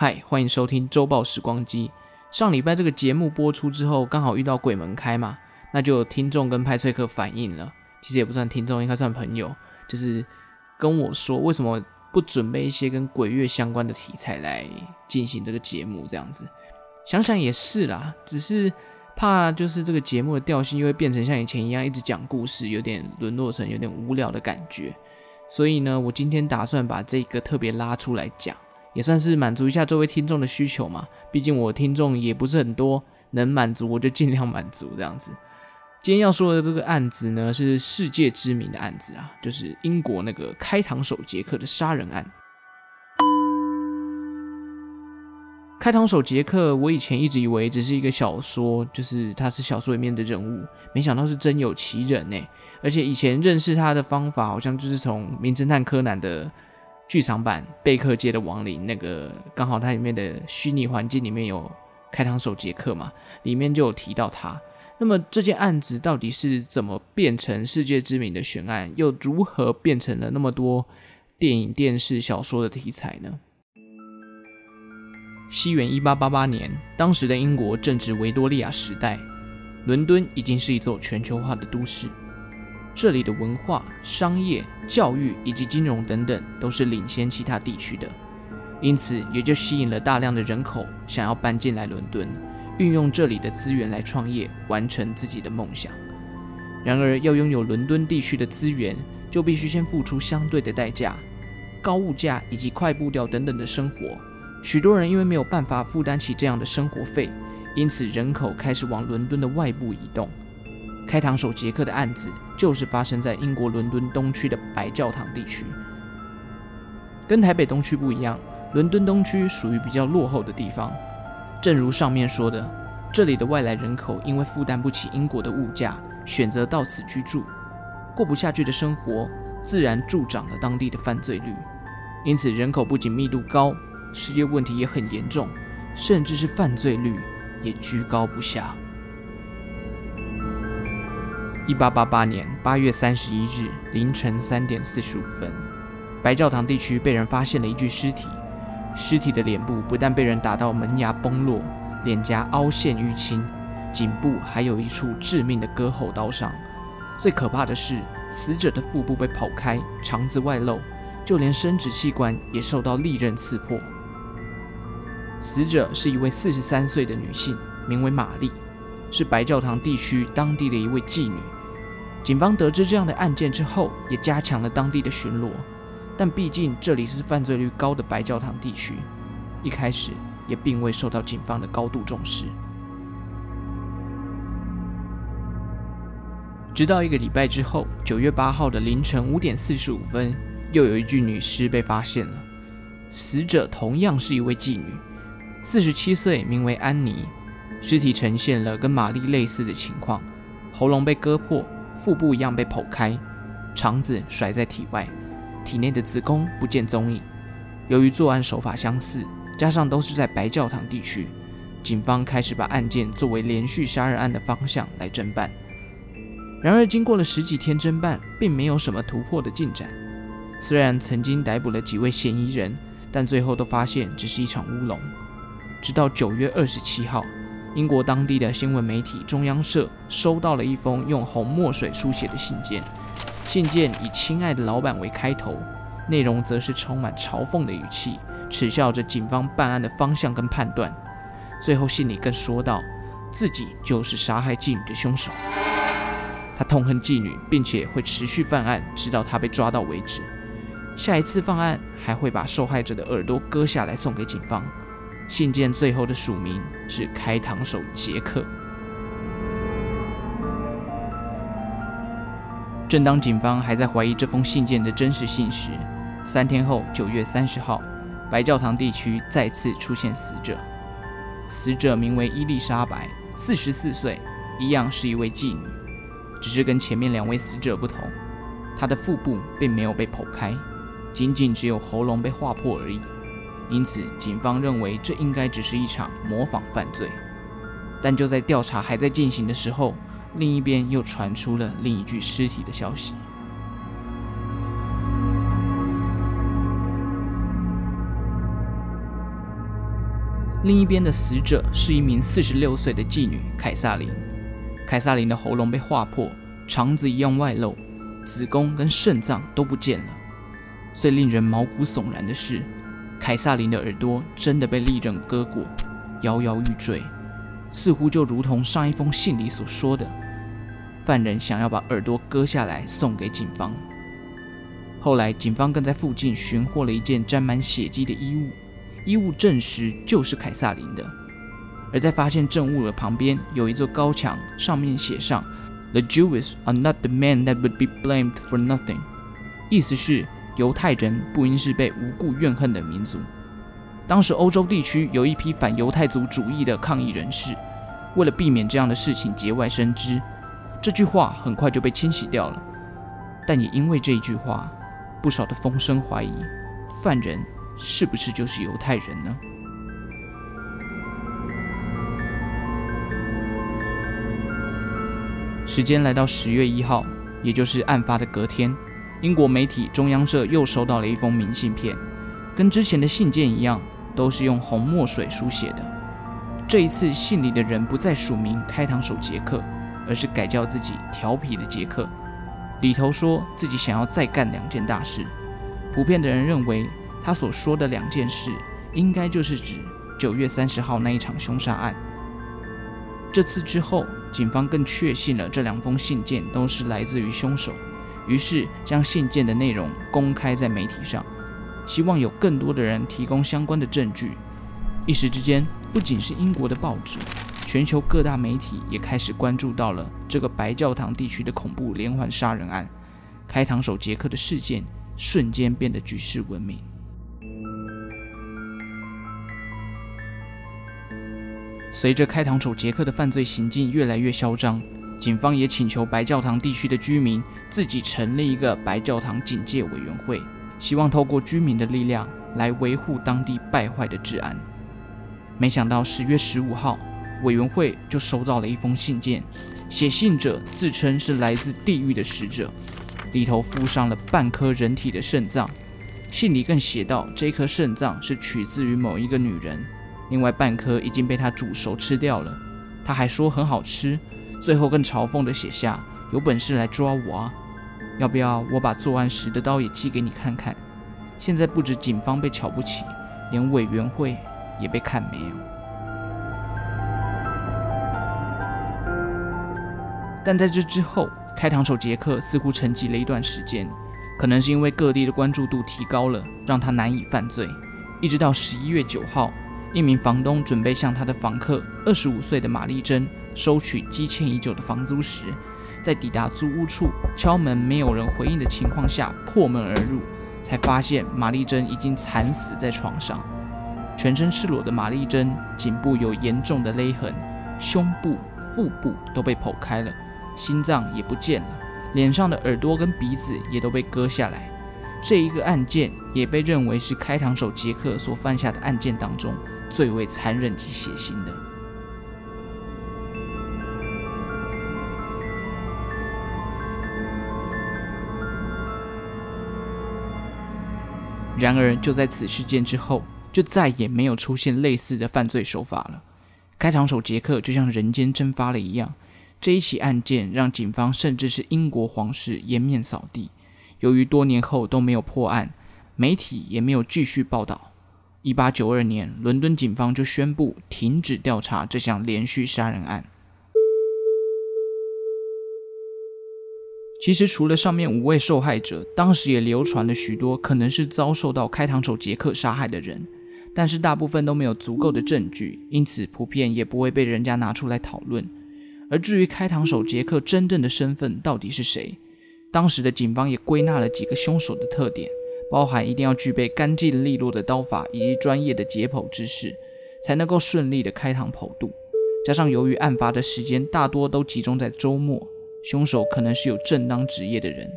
嗨，欢迎收听周报时光机。上礼拜这个节目播出之后，刚好遇到鬼门开嘛，那就有听众跟派翠克反映了，其实也不算听众，应该算朋友，就是跟我说为什么不准备一些跟鬼月相关的题材来进行这个节目，这样子。想想也是啦，只是怕就是这个节目的调性又会变成像以前一样一直讲故事，有点沦落成有点无聊的感觉。所以呢，我今天打算把这个特别拉出来讲。也算是满足一下这位听众的需求嘛，毕竟我听众也不是很多，能满足我就尽量满足这样子。今天要说的这个案子呢，是世界知名的案子啊，就是英国那个开膛手杰克的杀人案。开膛手杰克，我以前一直以为只是一个小说，就是他是小说里面的人物，没想到是真有其人呢。而且以前认识他的方法，好像就是从《名侦探柯南》的。剧场版《贝克街的亡灵》那个刚好它里面的虚拟环境里面有开膛手杰克嘛，里面就有提到他。那么这件案子到底是怎么变成世界知名的悬案，又如何变成了那么多电影、电视、小说的题材呢？西元一八八八年，当时的英国正值维多利亚时代，伦敦已经是一座全球化的都市。这里的文化、商业、教育以及金融等等都是领先其他地区的，因此也就吸引了大量的人口想要搬进来伦敦，运用这里的资源来创业，完成自己的梦想。然而，要拥有伦敦地区的资源，就必须先付出相对的代价，高物价以及快步调等等的生活。许多人因为没有办法负担起这样的生活费，因此人口开始往伦敦的外部移动。开膛手杰克的案子就是发生在英国伦敦东区的白教堂地区。跟台北东区不一样，伦敦东区属于比较落后的地方。正如上面说的，这里的外来人口因为负担不起英国的物价，选择到此居住，过不下去的生活，自然助长了当地的犯罪率。因此，人口不仅密度高，失业问题也很严重，甚至是犯罪率也居高不下。一八八八年八月三十一日凌晨三点四十五分，白教堂地区被人发现了一具尸体。尸体的脸部不但被人打到门牙崩落，脸颊凹陷淤青，颈部还有一处致命的割喉刀伤。最可怕的是，死者的腹部被剖开，肠子外露，就连生殖器官也受到利刃刺破。死者是一位四十三岁的女性，名为玛丽，是白教堂地区当地的一位妓女。警方得知这样的案件之后，也加强了当地的巡逻。但毕竟这里是犯罪率高的白教堂地区，一开始也并未受到警方的高度重视。直到一个礼拜之后，九月八号的凌晨五点四十五分，又有一具女尸被发现了。死者同样是一位妓女，四十七岁，名为安妮。尸体呈现了跟玛丽类似的情况，喉咙被割破。腹部一样被剖开，肠子甩在体外，体内的子宫不见踪影。由于作案手法相似，加上都是在白教堂地区，警方开始把案件作为连续杀人案的方向来侦办。然而，经过了十几天侦办，并没有什么突破的进展。虽然曾经逮捕了几位嫌疑人，但最后都发现只是一场乌龙。直到九月二十七号。英国当地的新闻媒体中央社收到了一封用红墨水书写的信件，信件以“亲爱的老板”为开头，内容则是充满嘲讽的语气，耻笑着警方办案的方向跟判断。最后信里更说道，自己就是杀害妓女的凶手，他痛恨妓女，并且会持续犯案，直到他被抓到为止。下一次犯案还会把受害者的耳朵割下来送给警方。信件最后的署名是开膛手杰克。正当警方还在怀疑这封信件的真实性时，三天后，九月三十号，白教堂地区再次出现死者。死者名为伊丽莎白，四十四岁，一样是一位妓女，只是跟前面两位死者不同，她的腹部并没有被剖开，仅仅只有喉咙被划破而已。因此，警方认为这应该只是一场模仿犯罪。但就在调查还在进行的时候，另一边又传出了另一具尸体的消息。另一边的死者是一名四十六岁的妓女凯萨琳。凯萨琳的喉咙被划破，肠子一样外露，子宫跟肾脏都不见了。最令人毛骨悚然的是，凯萨琳的耳朵真的被利刃割过，摇摇欲坠，似乎就如同上一封信里所说的，犯人想要把耳朵割下来送给警方。后来，警方更在附近寻获了一件沾满血迹的衣物，衣物证实就是凯萨琳的。而在发现证物的旁边有一座高墙，上面写上 “The Jews are not the men that would be blamed for nothing”，意思是犹太人不应是被无故怨恨的民族。当时欧洲地区有一批反犹太族主义的抗议人士，为了避免这样的事情节外生枝，这句话很快就被清洗掉了。但也因为这一句话，不少的风声怀疑犯人是不是就是犹太人呢？时间来到十月一号，也就是案发的隔天，英国媒体中央社又收到了一封明信片，跟之前的信件一样，都是用红墨水书写的。这一次信里的人不再署名开膛手杰克，而是改叫自己调皮的杰克。里头说自己想要再干两件大事。普遍的人认为，他所说的两件事，应该就是指九月三十号那一场凶杀案。这次之后，警方更确信了这两封信件都是来自于凶手，于是将信件的内容公开在媒体上，希望有更多的人提供相关的证据。一时之间，不仅是英国的报纸，全球各大媒体也开始关注到了这个白教堂地区的恐怖连环杀人案，开膛手杰克的事件瞬间变得举世闻名。随着开膛手杰克的犯罪行径越来越嚣张，警方也请求白教堂地区的居民自己成立一个白教堂警戒委员会，希望透过居民的力量来维护当地败坏的治安。没想到十月十五号，委员会就收到了一封信件，写信者自称是来自地狱的使者，里头附上了半颗人体的肾脏，信里更写道，这颗肾脏是取自于某一个女人。另外半颗已经被他煮熟吃掉了，他还说很好吃，最后更嘲讽的写下：“有本事来抓我啊！要不要我把作案时的刀也寄给你看看？”现在不止警方被瞧不起，连委员会也被看没有。但在这之后，开膛手杰克似乎沉寂了一段时间，可能是因为各地的关注度提高了，让他难以犯罪。一直到十一月九号。一名房东准备向他的房客二十五岁的玛丽珍收取积欠已久的房租时，在抵达租屋处敲门没有人回应的情况下破门而入，才发现玛丽珍已经惨死在床上。全身赤裸的玛丽珍颈部有严重的勒痕，胸部、腹部都被剖开了，心脏也不见了，脸上的耳朵跟鼻子也都被割下来。这一个案件也被认为是开膛手杰克所犯下的案件当中。最为残忍及血腥的。然而，就在此事件之后，就再也没有出现类似的犯罪手法了。开膛手杰克就像人间蒸发了一样。这一起案件让警方甚至是英国皇室颜面扫地。由于多年后都没有破案，媒体也没有继续报道。一八九二年，伦敦警方就宣布停止调查这项连续杀人案。其实，除了上面五位受害者，当时也流传了许多可能是遭受到开膛手杰克杀害的人，但是大部分都没有足够的证据，因此普遍也不会被人家拿出来讨论。而至于开膛手杰克真正的身份到底是谁，当时的警方也归纳了几个凶手的特点。包含一定要具备干净利落的刀法以及专业的解剖知识，才能够顺利的开膛剖肚。加上由于案发的时间大多都集中在周末，凶手可能是有正当职业的人。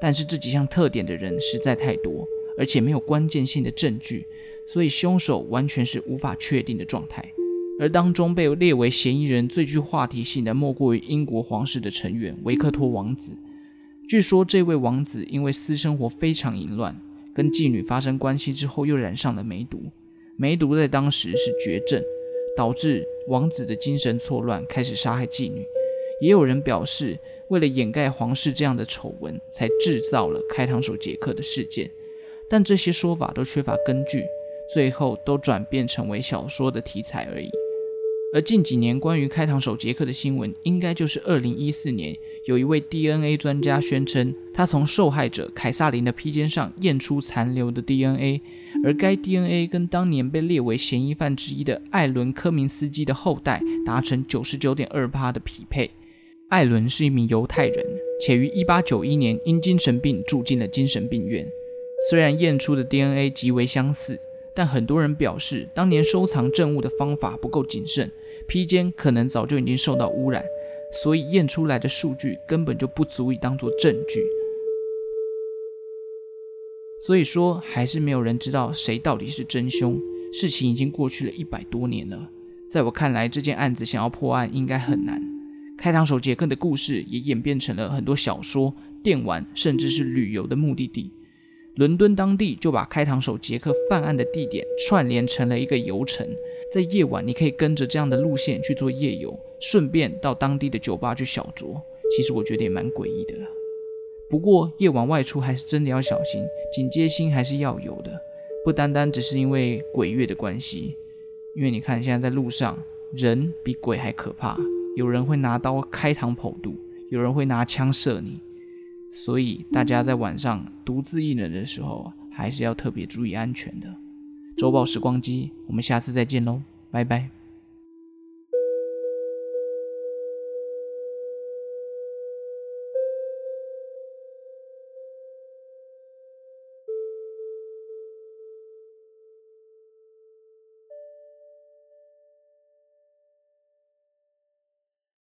但是这几项特点的人实在太多，而且没有关键性的证据，所以凶手完全是无法确定的状态。而当中被列为嫌疑人最具话题性的，莫过于英国皇室的成员维克托王子。据说这位王子因为私生活非常淫乱。跟妓女发生关系之后，又染上了梅毒，梅毒在当时是绝症，导致王子的精神错乱，开始杀害妓女。也有人表示，为了掩盖皇室这样的丑闻，才制造了开膛手杰克的事件。但这些说法都缺乏根据，最后都转变成为小说的题材而已。而近几年关于开膛手杰克的新闻，应该就是2014年有一位 DNA 专家宣称，他从受害者凯撒琳的披肩上验出残留的 DNA，而该 DNA 跟当年被列为嫌疑犯之一的艾伦·科明斯基的后代达成99.2%的匹配。艾伦是一名犹太人，且于1891年因精神病住进了精神病院。虽然验出的 DNA 极为相似。但很多人表示，当年收藏证物的方法不够谨慎，披肩可能早就已经受到污染，所以验出来的数据根本就不足以当作证据。所以说，还是没有人知道谁到底是真凶。事情已经过去了一百多年了，在我看来，这件案子想要破案应该很难。开膛手杰克的故事也演变成了很多小说、电玩，甚至是旅游的目的地。伦敦当地就把开膛手杰克犯案的地点串联成了一个游程，在夜晚你可以跟着这样的路线去做夜游，顺便到当地的酒吧去小酌。其实我觉得也蛮诡异的了。不过夜晚外出还是真的要小心，警戒心还是要有的，不单单只是因为鬼月的关系。因为你看现在在路上，人比鬼还可怕，有人会拿刀开膛破肚，有人会拿枪射你。所以，大家在晚上独自一人的时候，还是要特别注意安全的。周报时光机，我们下次再见喽，拜拜。